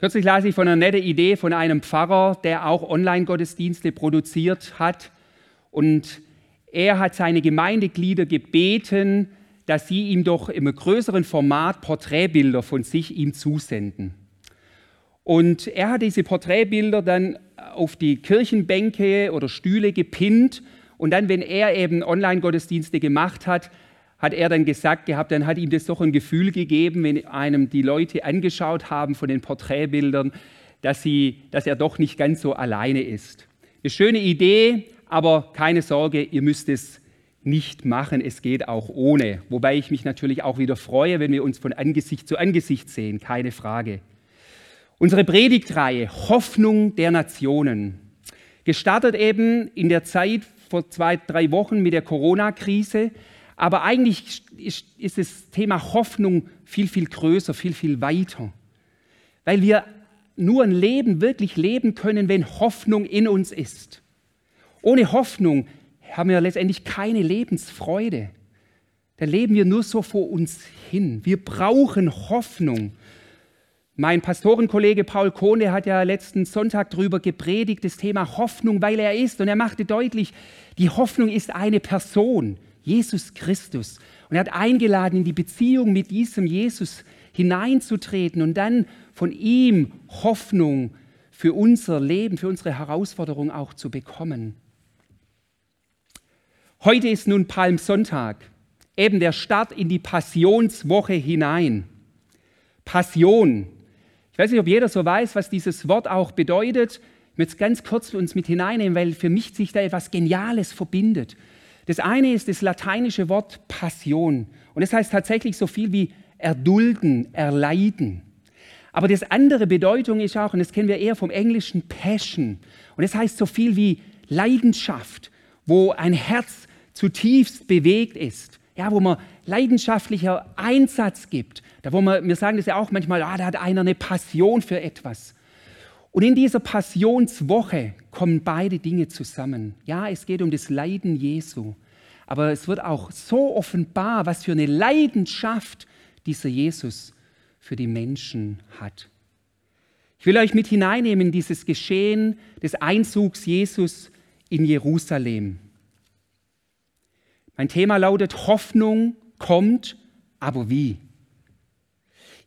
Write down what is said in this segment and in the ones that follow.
Kürzlich las ich von einer netten Idee von einem Pfarrer, der auch Online-Gottesdienste produziert hat. Und er hat seine Gemeindeglieder gebeten, dass sie ihm doch im größeren Format Porträtbilder von sich ihm zusenden. Und er hat diese Porträtbilder dann auf die Kirchenbänke oder Stühle gepinnt. Und dann, wenn er eben Online-Gottesdienste gemacht hat, hat er dann gesagt gehabt, dann hat ihm das doch ein Gefühl gegeben, wenn einem die Leute angeschaut haben von den Porträtbildern, dass, sie, dass er doch nicht ganz so alleine ist. Eine schöne Idee, aber keine Sorge, ihr müsst es nicht machen, es geht auch ohne. Wobei ich mich natürlich auch wieder freue, wenn wir uns von Angesicht zu Angesicht sehen, keine Frage. Unsere Predigtreihe Hoffnung der Nationen, gestartet eben in der Zeit vor zwei, drei Wochen mit der Corona-Krise, aber eigentlich ist, das Thema Hoffnung viel, viel größer, viel, viel weiter. Weil wir nur ein Leben wirklich leben können, wenn Hoffnung in uns ist. Ohne Hoffnung haben wir letztendlich keine Lebensfreude. Da leben wir nur so vor uns hin. Wir brauchen Hoffnung. Mein Pastorenkollege Paul Kohne hat ja letzten Sonntag darüber gepredigt, das Thema Hoffnung, weil er ist. Und er machte deutlich, die Hoffnung ist eine Person. Jesus Christus. Und er hat eingeladen, in die Beziehung mit diesem Jesus hineinzutreten und dann von ihm Hoffnung für unser Leben, für unsere Herausforderung auch zu bekommen. Heute ist nun Palmsonntag, eben der Start in die Passionswoche hinein. Passion. Ich weiß nicht, ob jeder so weiß, was dieses Wort auch bedeutet. Ich möchte es ganz kurz uns mit hineinnehmen, weil für mich sich da etwas Geniales verbindet. Das eine ist das lateinische Wort Passion. Und das heißt tatsächlich so viel wie erdulden, erleiden. Aber das andere Bedeutung ist auch, und das kennen wir eher vom englischen Passion. Und das heißt so viel wie Leidenschaft, wo ein Herz zutiefst bewegt ist. Ja, wo man leidenschaftlicher Einsatz gibt. Da wo man, wir sagen das ja auch manchmal, ah, da hat einer eine Passion für etwas. Und in dieser Passionswoche kommen beide Dinge zusammen. Ja, es geht um das Leiden Jesu, aber es wird auch so offenbar, was für eine Leidenschaft dieser Jesus für die Menschen hat. Ich will euch mit hineinnehmen in dieses Geschehen des Einzugs Jesus in Jerusalem. Mein Thema lautet Hoffnung kommt, aber wie?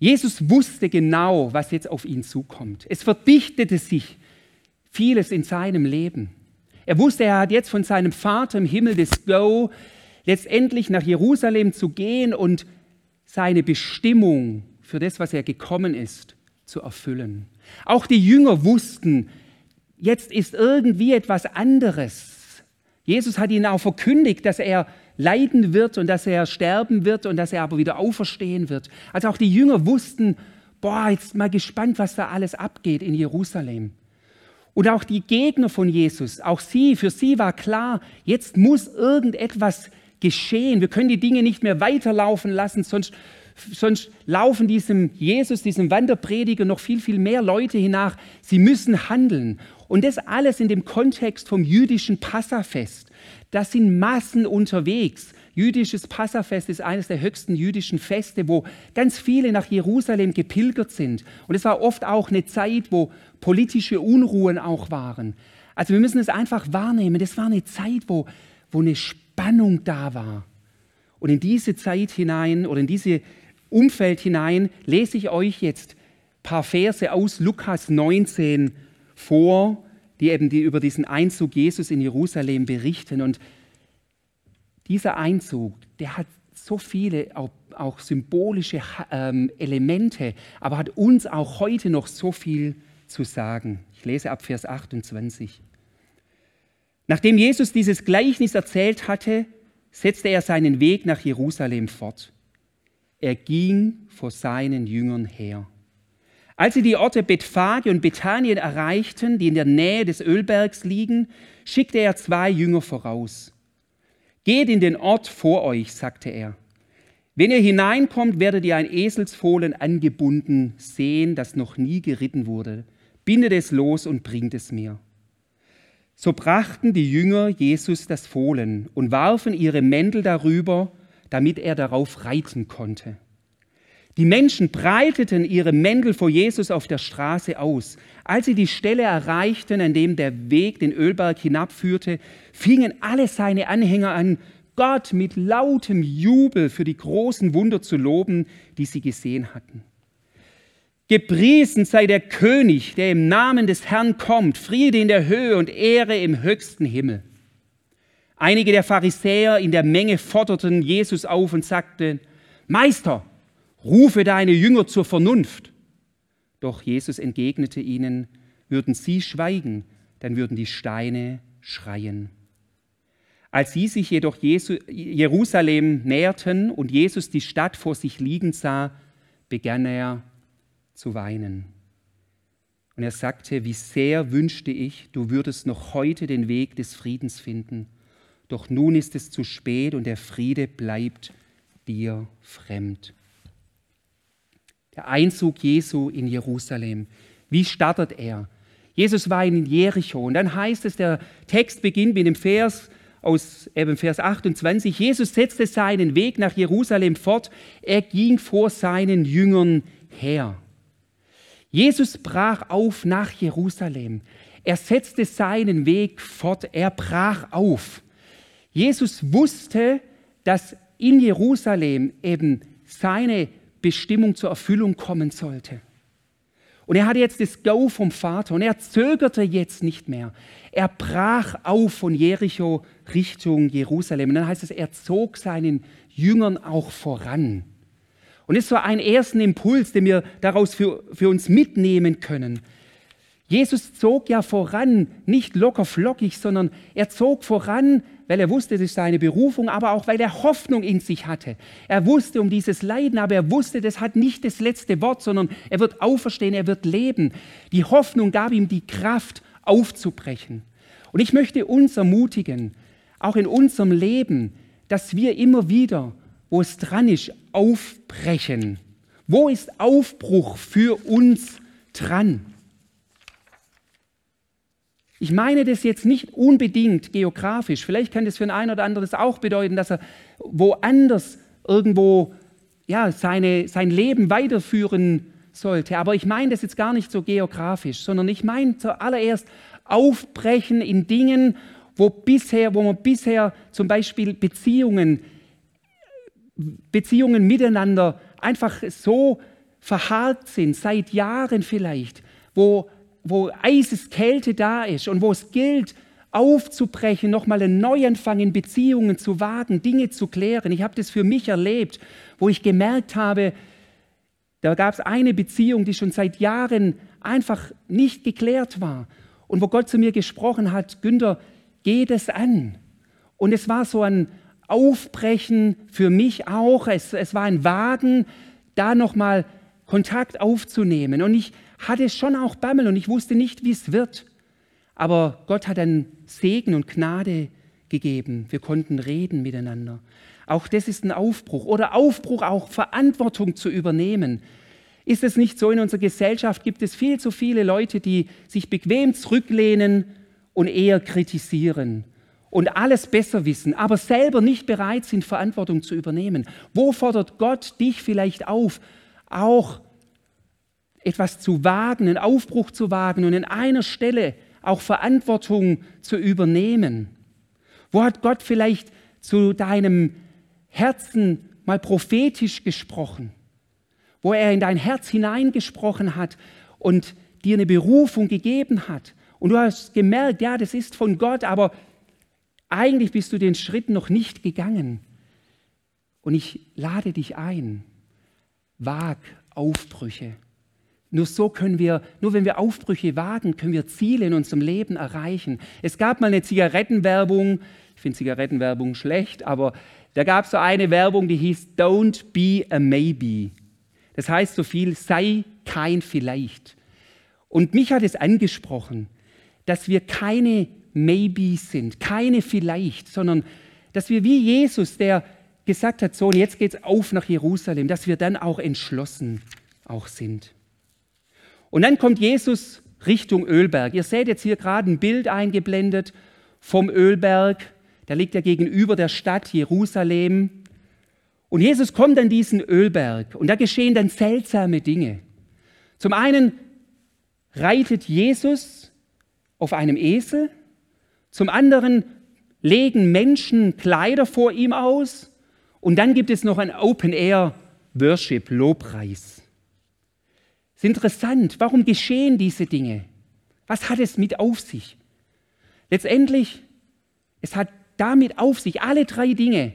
Jesus wusste genau, was jetzt auf ihn zukommt. Es verdichtete sich vieles in seinem Leben. Er wusste, er hat jetzt von seinem Vater im Himmel das Go, letztendlich nach Jerusalem zu gehen und seine Bestimmung für das, was er gekommen ist, zu erfüllen. Auch die Jünger wussten, jetzt ist irgendwie etwas anderes. Jesus hat ihnen auch verkündigt, dass er leiden wird und dass er sterben wird und dass er aber wieder auferstehen wird. Also auch die Jünger wussten, boah, jetzt mal gespannt, was da alles abgeht in Jerusalem. Und auch die Gegner von Jesus, auch sie, für sie war klar, jetzt muss irgendetwas geschehen. Wir können die Dinge nicht mehr weiterlaufen lassen, sonst, sonst laufen diesem Jesus, diesem Wanderprediger noch viel, viel mehr Leute hinach. Sie müssen handeln. Und das alles in dem Kontext vom jüdischen Passafest. Da sind Massen unterwegs. Jüdisches Passafest ist eines der höchsten jüdischen Feste, wo ganz viele nach Jerusalem gepilgert sind. Und es war oft auch eine Zeit, wo politische Unruhen auch waren. Also wir müssen es einfach wahrnehmen. Das war eine Zeit, wo, wo eine Spannung da war. Und in diese Zeit hinein oder in dieses Umfeld hinein lese ich euch jetzt ein paar Verse aus Lukas 19 vor, die eben die über diesen Einzug Jesus in Jerusalem berichten. Und dieser Einzug, der hat so viele auch, auch symbolische ähm, Elemente, aber hat uns auch heute noch so viel zu sagen. Ich lese ab Vers 28. Nachdem Jesus dieses Gleichnis erzählt hatte, setzte er seinen Weg nach Jerusalem fort. Er ging vor seinen Jüngern her. Als sie die Orte Bethphage und Bethanien erreichten, die in der Nähe des Ölbergs liegen, schickte er zwei Jünger voraus. Geht in den Ort vor euch, sagte er. Wenn ihr hineinkommt, werdet ihr ein Eselsfohlen angebunden sehen, das noch nie geritten wurde. Bindet es los und bringt es mir. So brachten die Jünger Jesus das Fohlen und warfen ihre Mäntel darüber, damit er darauf reiten konnte. Die Menschen breiteten ihre Mäntel vor Jesus auf der Straße aus. Als sie die Stelle erreichten, an dem der Weg den Ölberg hinabführte, fingen alle seine Anhänger an, Gott mit lautem Jubel für die großen Wunder zu loben, die sie gesehen hatten. Gepriesen sei der König, der im Namen des Herrn kommt, Friede in der Höhe und Ehre im höchsten Himmel. Einige der Pharisäer in der Menge forderten Jesus auf und sagten, Meister, rufe deine Jünger zur Vernunft. Doch Jesus entgegnete ihnen, würden sie schweigen, dann würden die Steine schreien. Als sie sich jedoch Jerusalem näherten und Jesus die Stadt vor sich liegen sah, begann er zu weinen. Und er sagte, wie sehr wünschte ich, du würdest noch heute den Weg des Friedens finden. Doch nun ist es zu spät und der Friede bleibt dir fremd. Der Einzug Jesu in Jerusalem. Wie startet er? Jesus war in Jericho und dann heißt es, der Text beginnt mit dem Vers aus eben Vers 28. Jesus setzte seinen Weg nach Jerusalem fort. Er ging vor seinen Jüngern her. Jesus brach auf nach Jerusalem. Er setzte seinen Weg fort. Er brach auf. Jesus wusste, dass in Jerusalem eben seine Bestimmung zur Erfüllung kommen sollte. Und er hatte jetzt das Go vom Vater und er zögerte jetzt nicht mehr. Er brach auf von Jericho Richtung Jerusalem. Und dann heißt es, er zog seinen Jüngern auch voran. Und es so ein ersten Impuls, den wir daraus für, für uns mitnehmen können. Jesus zog ja voran, nicht locker flockig, sondern er zog voran weil er wusste, das ist seine Berufung, aber auch weil er Hoffnung in sich hatte. Er wusste um dieses Leiden, aber er wusste, das hat nicht das letzte Wort, sondern er wird auferstehen, er wird leben. Die Hoffnung gab ihm die Kraft, aufzubrechen. Und ich möchte uns ermutigen, auch in unserem Leben, dass wir immer wieder, wo es dran ist, aufbrechen. Wo ist Aufbruch für uns dran? Ich meine das jetzt nicht unbedingt geografisch. Vielleicht kann das für den einen oder anderen auch bedeuten, dass er woanders irgendwo ja, seine, sein Leben weiterführen sollte. Aber ich meine das jetzt gar nicht so geografisch, sondern ich meine zuallererst aufbrechen in Dingen, wo, bisher, wo man bisher zum Beispiel Beziehungen, Beziehungen miteinander einfach so verharrt sind, seit Jahren vielleicht, wo wo Eiseskälte da ist und wo es gilt, aufzubrechen, nochmal einen Neuanfang in Beziehungen zu wagen, Dinge zu klären. Ich habe das für mich erlebt, wo ich gemerkt habe, da gab es eine Beziehung, die schon seit Jahren einfach nicht geklärt war. Und wo Gott zu mir gesprochen hat, Günther, geh das an. Und es war so ein Aufbrechen für mich auch. Es, es war ein Wagen, da nochmal Kontakt aufzunehmen. Und ich hatte schon auch Bammel und ich wusste nicht, wie es wird. Aber Gott hat einen Segen und Gnade gegeben. Wir konnten reden miteinander. Auch das ist ein Aufbruch. Oder Aufbruch, auch Verantwortung zu übernehmen. Ist es nicht so, in unserer Gesellschaft gibt es viel zu viele Leute, die sich bequem zurücklehnen und eher kritisieren und alles besser wissen, aber selber nicht bereit sind, Verantwortung zu übernehmen. Wo fordert Gott dich vielleicht auf, auch etwas zu wagen, einen Aufbruch zu wagen und an einer Stelle auch Verantwortung zu übernehmen? Wo hat Gott vielleicht zu deinem Herzen mal prophetisch gesprochen? Wo er in dein Herz hineingesprochen hat und dir eine Berufung gegeben hat? Und du hast gemerkt, ja, das ist von Gott, aber eigentlich bist du den Schritt noch nicht gegangen. Und ich lade dich ein, wag Aufbrüche. Nur so können wir, nur wenn wir Aufbrüche wagen, können wir Ziele in unserem Leben erreichen. Es gab mal eine Zigarettenwerbung, ich finde Zigarettenwerbung schlecht, aber da gab es so eine Werbung, die hieß Don't be a maybe. Das heißt so viel, sei kein vielleicht. Und mich hat es angesprochen, dass wir keine maybe sind, keine vielleicht, sondern dass wir wie Jesus, der gesagt hat, so und jetzt geht's auf nach Jerusalem, dass wir dann auch entschlossen auch sind. Und dann kommt Jesus Richtung Ölberg. Ihr seht jetzt hier gerade ein Bild eingeblendet vom Ölberg. Der liegt ja gegenüber der Stadt Jerusalem. Und Jesus kommt an diesen Ölberg und da geschehen dann seltsame Dinge. Zum einen reitet Jesus auf einem Esel, zum anderen legen Menschen Kleider vor ihm aus und dann gibt es noch ein Open-Air-Worship, Lobpreis. Es ist interessant, warum geschehen diese Dinge? Was hat es mit auf sich? Letztendlich, es hat damit auf sich, alle drei Dinge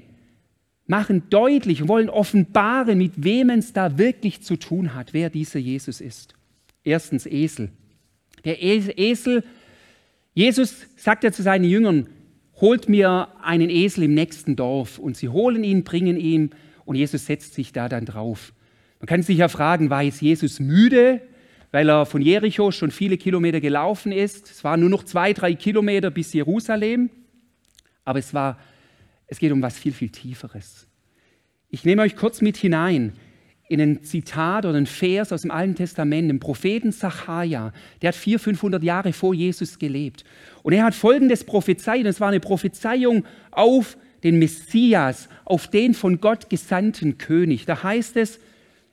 machen deutlich, wollen offenbaren, mit wem es da wirklich zu tun hat, wer dieser Jesus ist. Erstens Esel. Der Esel, Jesus sagt ja zu seinen Jüngern, holt mir einen Esel im nächsten Dorf und sie holen ihn, bringen ihn und Jesus setzt sich da dann drauf. Man kann sich ja fragen, war jetzt Jesus müde, weil er von Jericho schon viele Kilometer gelaufen ist? Es waren nur noch zwei, drei Kilometer bis Jerusalem, aber es, war, es geht um was viel, viel Tieferes. Ich nehme euch kurz mit hinein in ein Zitat oder ein Vers aus dem Alten Testament, dem Propheten Sacharja, der hat 400, 500 Jahre vor Jesus gelebt. Und er hat folgendes prophezeit, es war eine Prophezeiung auf den Messias, auf den von Gott gesandten König. Da heißt es,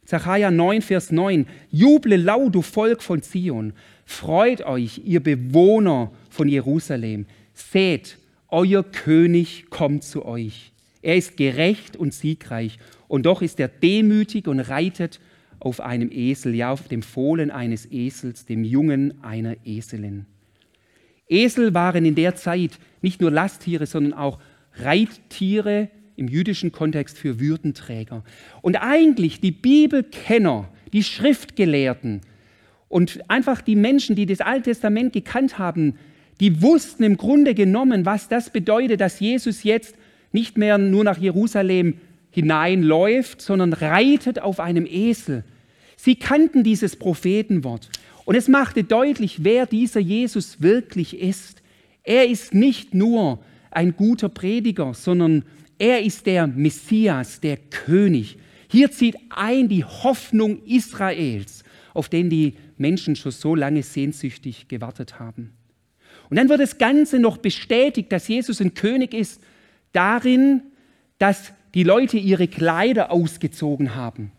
Zachariah 9, Vers 9, Juble laut, du Volk von Zion, freut euch, ihr Bewohner von Jerusalem, seht, euer König kommt zu euch. Er ist gerecht und siegreich und doch ist er demütig und reitet auf einem Esel, ja auf dem Fohlen eines Esels, dem Jungen einer Eselin. Esel waren in der Zeit nicht nur Lasttiere, sondern auch Reittiere im jüdischen Kontext für Würdenträger. Und eigentlich die Bibelkenner, die Schriftgelehrten und einfach die Menschen, die das Alte Testament gekannt haben, die wussten im Grunde genommen, was das bedeutet, dass Jesus jetzt nicht mehr nur nach Jerusalem hineinläuft, sondern reitet auf einem Esel. Sie kannten dieses Prophetenwort. Und es machte deutlich, wer dieser Jesus wirklich ist. Er ist nicht nur ein guter Prediger, sondern er ist der Messias, der König. Hier zieht ein die Hoffnung Israels, auf den die Menschen schon so lange sehnsüchtig gewartet haben. Und dann wird das Ganze noch bestätigt, dass Jesus ein König ist, darin, dass die Leute ihre Kleider ausgezogen haben.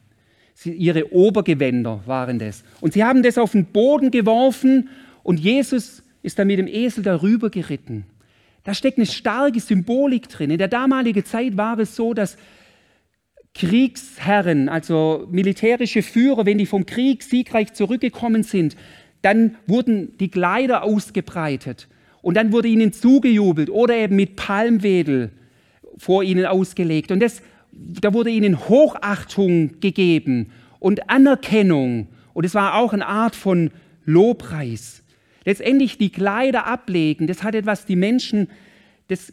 Sie, ihre Obergewänder waren das. Und sie haben das auf den Boden geworfen und Jesus ist dann mit dem Esel darüber geritten. Da steckt eine starke Symbolik drin. In der damaligen Zeit war es so, dass Kriegsherren, also militärische Führer, wenn die vom Krieg siegreich zurückgekommen sind, dann wurden die Kleider ausgebreitet und dann wurde ihnen zugejubelt oder eben mit Palmwedel vor ihnen ausgelegt. Und das, da wurde ihnen Hochachtung gegeben und Anerkennung. Und es war auch eine Art von Lobpreis. Letztendlich die Kleider ablegen, das hat etwas, die Menschen, das,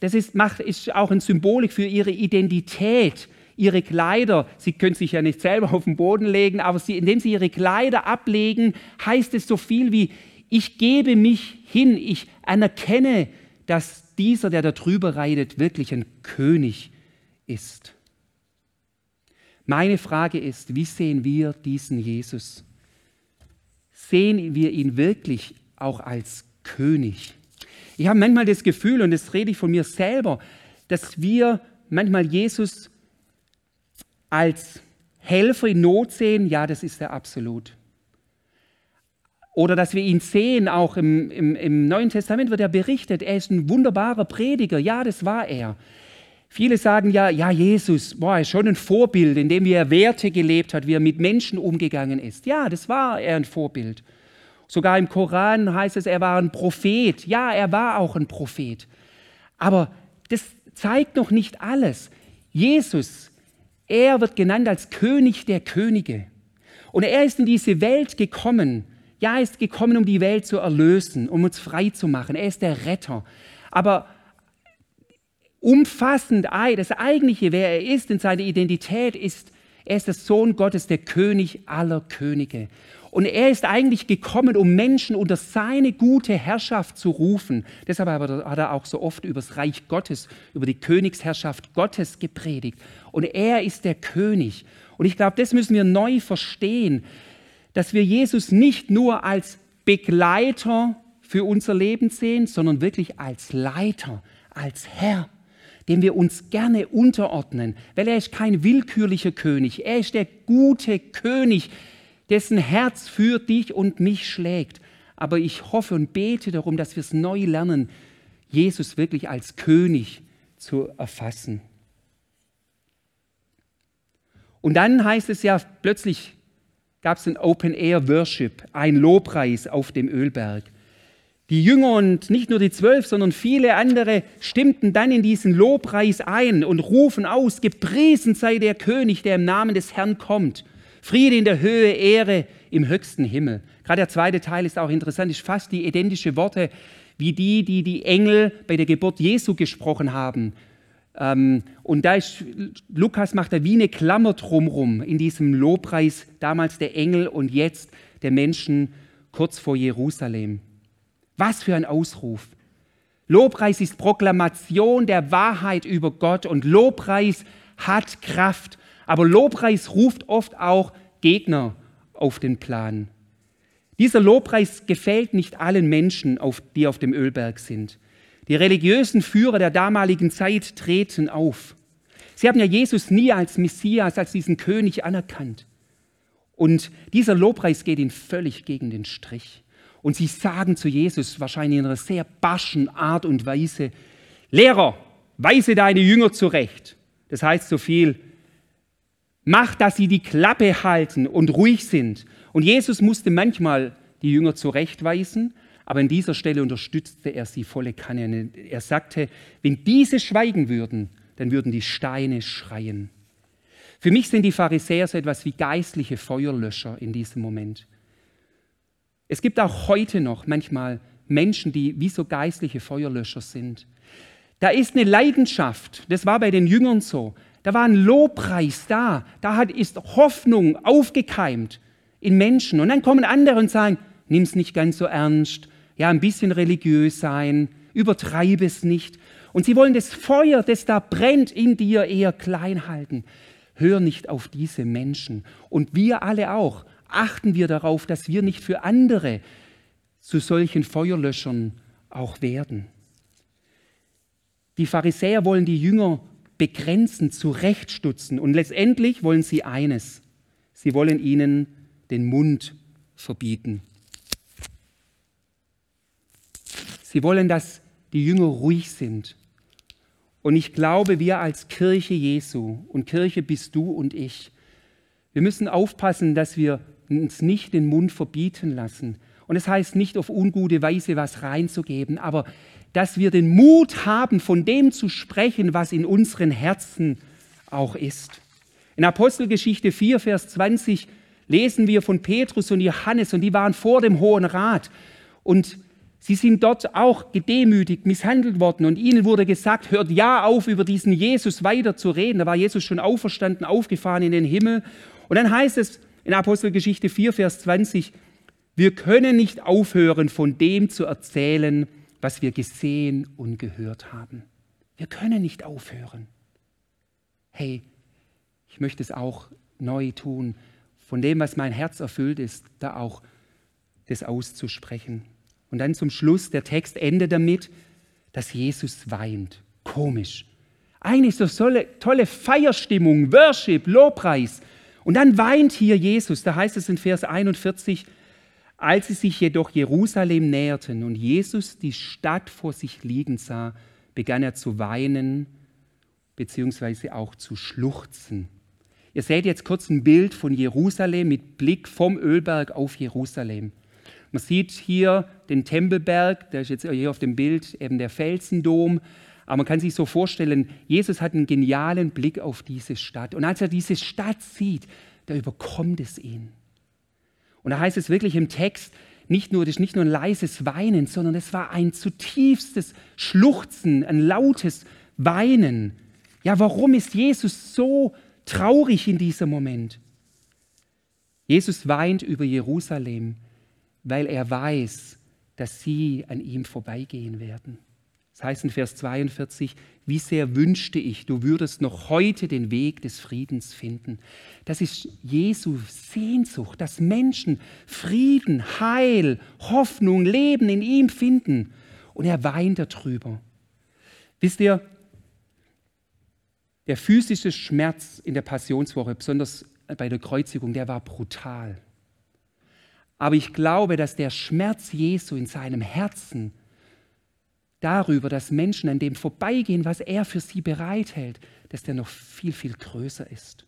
das ist, macht, ist auch ein Symbolik für ihre Identität, ihre Kleider. Sie können sich ja nicht selber auf den Boden legen, aber sie, indem sie ihre Kleider ablegen, heißt es so viel wie, ich gebe mich hin, ich anerkenne, dass dieser, der da drüber reitet, wirklich ein König ist. Meine Frage ist, wie sehen wir diesen Jesus? Sehen wir ihn wirklich auch als König? Ich habe manchmal das Gefühl, und das rede ich von mir selber, dass wir manchmal Jesus als Helfer in Not sehen. Ja, das ist er absolut. Oder dass wir ihn sehen, auch im, im, im Neuen Testament wird er berichtet, er ist ein wunderbarer Prediger. Ja, das war er. Viele sagen ja, ja, Jesus, ist schon ein Vorbild, in dem er Werte gelebt hat, wie er mit Menschen umgegangen ist. Ja, das war er ein Vorbild. Sogar im Koran heißt es, er war ein Prophet. Ja, er war auch ein Prophet. Aber das zeigt noch nicht alles. Jesus, er wird genannt als König der Könige. Und er ist in diese Welt gekommen, ja, er ist gekommen, um die Welt zu erlösen, um uns frei zu machen. Er ist der Retter. Aber umfassend, das eigentliche, wer er ist in seiner Identität, ist, er ist der Sohn Gottes, der König aller Könige. Und er ist eigentlich gekommen, um Menschen unter seine gute Herrschaft zu rufen. Deshalb hat er auch so oft über das Reich Gottes, über die Königsherrschaft Gottes gepredigt. Und er ist der König. Und ich glaube, das müssen wir neu verstehen dass wir Jesus nicht nur als Begleiter für unser Leben sehen, sondern wirklich als Leiter, als Herr. Dem wir uns gerne unterordnen, weil er ist kein willkürlicher König, er ist der gute König, dessen Herz für dich und mich schlägt. Aber ich hoffe und bete darum, dass wir es neu lernen, Jesus wirklich als König zu erfassen. Und dann heißt es ja plötzlich, gab es ein Open Air Worship, ein Lobpreis auf dem Ölberg. Die Jünger und nicht nur die zwölf, sondern viele andere stimmten dann in diesen Lobpreis ein und rufen aus, gepriesen sei der König, der im Namen des Herrn kommt. Friede in der Höhe, Ehre im höchsten Himmel. Gerade der zweite Teil ist auch interessant, ist fast die identische Worte wie die, die die Engel bei der Geburt Jesu gesprochen haben. Ähm, und da ist, Lukas macht da wie eine Klammer drumherum in diesem Lobpreis, damals der Engel und jetzt der Menschen kurz vor Jerusalem. Was für ein Ausruf. Lobpreis ist Proklamation der Wahrheit über Gott und Lobpreis hat Kraft. Aber Lobpreis ruft oft auch Gegner auf den Plan. Dieser Lobpreis gefällt nicht allen Menschen, die auf dem Ölberg sind. Die religiösen Führer der damaligen Zeit treten auf. Sie haben ja Jesus nie als Messias, als diesen König anerkannt. Und dieser Lobpreis geht ihnen völlig gegen den Strich. Und sie sagen zu Jesus wahrscheinlich in einer sehr barschen Art und Weise, Lehrer, weise deine Jünger zurecht. Das heißt so viel, mach, dass sie die Klappe halten und ruhig sind. Und Jesus musste manchmal die Jünger zurechtweisen, aber an dieser Stelle unterstützte er sie volle Kanne. Er sagte, wenn diese schweigen würden, dann würden die Steine schreien. Für mich sind die Pharisäer so etwas wie geistliche Feuerlöscher in diesem Moment. Es gibt auch heute noch manchmal Menschen, die wie so geistliche Feuerlöscher sind. Da ist eine Leidenschaft, das war bei den Jüngern so. Da war ein Lobpreis da, da hat, ist Hoffnung aufgekeimt in Menschen. Und dann kommen andere und sagen, nimm es nicht ganz so ernst, ja, ein bisschen religiös sein, übertreibe es nicht. Und sie wollen das Feuer, das da brennt in dir, eher klein halten. Hör nicht auf diese Menschen. Und wir alle auch, achten wir darauf, dass wir nicht für andere zu solchen Feuerlöschern auch werden. Die Pharisäer wollen die Jünger begrenzen, zurechtstutzen und letztendlich wollen sie eines. Sie wollen ihnen den Mund verbieten. Sie wollen, dass die Jünger ruhig sind. Und ich glaube, wir als Kirche Jesu, und Kirche bist du und ich, wir müssen aufpassen, dass wir uns nicht den Mund verbieten lassen. Und es das heißt nicht auf ungute Weise was reinzugeben, aber dass wir den Mut haben, von dem zu sprechen, was in unseren Herzen auch ist. In Apostelgeschichte 4, Vers 20 lesen wir von Petrus und Johannes und die waren vor dem Hohen Rat. Und Sie sind dort auch gedemütigt, misshandelt worden und ihnen wurde gesagt, hört ja auf, über diesen Jesus weiter zu reden. Da war Jesus schon auferstanden, aufgefahren in den Himmel. Und dann heißt es in Apostelgeschichte 4, Vers 20, wir können nicht aufhören, von dem zu erzählen, was wir gesehen und gehört haben. Wir können nicht aufhören. Hey, ich möchte es auch neu tun, von dem, was mein Herz erfüllt ist, da auch das auszusprechen. Und dann zum Schluss, der Text endet damit, dass Jesus weint. Komisch. Eigentlich so tolle, tolle Feierstimmung, Worship, Lobpreis. Und dann weint hier Jesus. Da heißt es in Vers 41, als sie sich jedoch Jerusalem näherten und Jesus die Stadt vor sich liegen sah, begann er zu weinen beziehungsweise auch zu schluchzen. Ihr seht jetzt kurz ein Bild von Jerusalem mit Blick vom Ölberg auf Jerusalem. Man sieht hier den Tempelberg, der ist jetzt hier auf dem Bild eben der Felsendom. Aber man kann sich so vorstellen, Jesus hat einen genialen Blick auf diese Stadt. Und als er diese Stadt sieht, da überkommt es ihn. Und da heißt es wirklich im Text, nicht nur, das ist nicht nur ein leises Weinen, sondern es war ein zutiefstes Schluchzen, ein lautes Weinen. Ja, warum ist Jesus so traurig in diesem Moment? Jesus weint über Jerusalem, weil er weiß, dass sie an ihm vorbeigehen werden. Das heißt in Vers 42, wie sehr wünschte ich, du würdest noch heute den Weg des Friedens finden. Das ist Jesu Sehnsucht, dass Menschen Frieden, Heil, Hoffnung, Leben in ihm finden. Und er weint darüber. Wisst ihr, Der physische Schmerz in der Passionswoche, besonders bei der Kreuzigung, der war brutal. Aber ich glaube, dass der Schmerz Jesu in seinem Herzen darüber, dass Menschen an dem vorbeigehen, was er für sie bereithält, dass der noch viel, viel größer ist.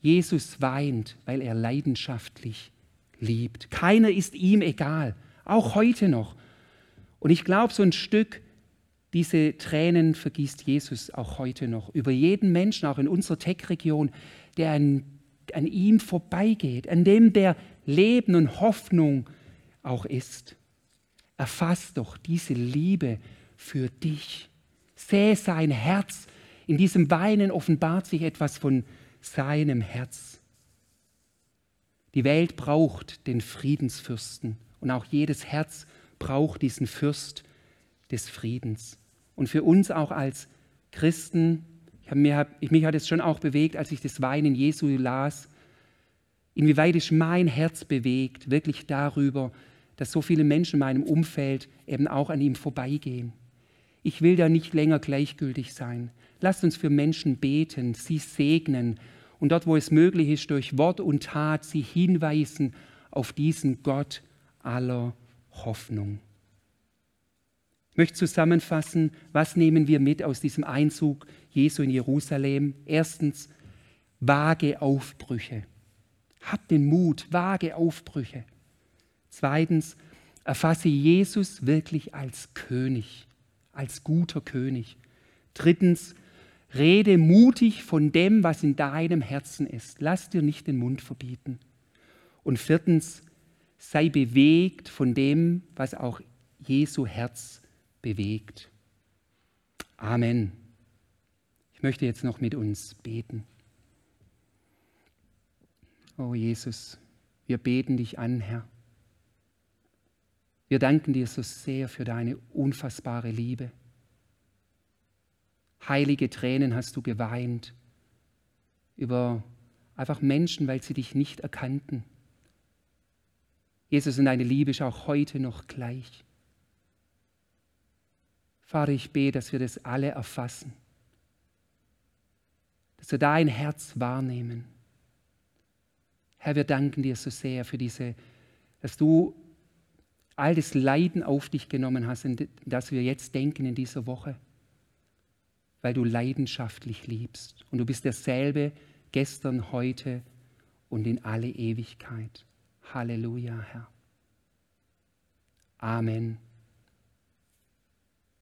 Jesus weint, weil er leidenschaftlich liebt. Keiner ist ihm egal, auch heute noch. Und ich glaube, so ein Stück, diese Tränen vergießt Jesus auch heute noch über jeden Menschen, auch in unserer Tech-Region, der an, an ihm vorbeigeht, an dem der Leben und Hoffnung auch ist. Erfass doch diese Liebe für dich. Sähe sein Herz. In diesem Weinen offenbart sich etwas von seinem Herz. Die Welt braucht den Friedensfürsten und auch jedes Herz braucht diesen Fürst des Friedens. Und für uns auch als Christen, ich mir, mich hat es schon auch bewegt, als ich das Weinen Jesu las, inwieweit ist mein Herz bewegt, wirklich darüber, dass so viele Menschen in meinem Umfeld eben auch an ihm vorbeigehen. Ich will da nicht länger gleichgültig sein. Lasst uns für Menschen beten, sie segnen und dort, wo es möglich ist, durch Wort und Tat sie hinweisen auf diesen Gott aller Hoffnung. Ich möchte zusammenfassen, was nehmen wir mit aus diesem Einzug Jesu in Jerusalem? Erstens, vage Aufbrüche. Habt den Mut, vage Aufbrüche. Zweitens, erfasse Jesus wirklich als König, als guter König. Drittens, rede mutig von dem, was in deinem Herzen ist. Lass dir nicht den Mund verbieten. Und viertens, sei bewegt von dem, was auch Jesu Herz bewegt. Amen. Ich möchte jetzt noch mit uns beten. Oh Jesus, wir beten dich an, Herr. Wir danken dir so sehr für deine unfassbare Liebe. Heilige Tränen hast du geweint über einfach Menschen, weil sie dich nicht erkannten. Jesus, und deine Liebe ist auch heute noch gleich. Vater, ich bete, dass wir das alle erfassen, dass wir dein Herz wahrnehmen. Herr, wir danken dir so sehr für diese, dass du all das Leiden auf dich genommen hast, das wir jetzt denken in dieser Woche, weil du leidenschaftlich liebst. Und du bist derselbe gestern, heute und in alle Ewigkeit. Halleluja, Herr. Amen.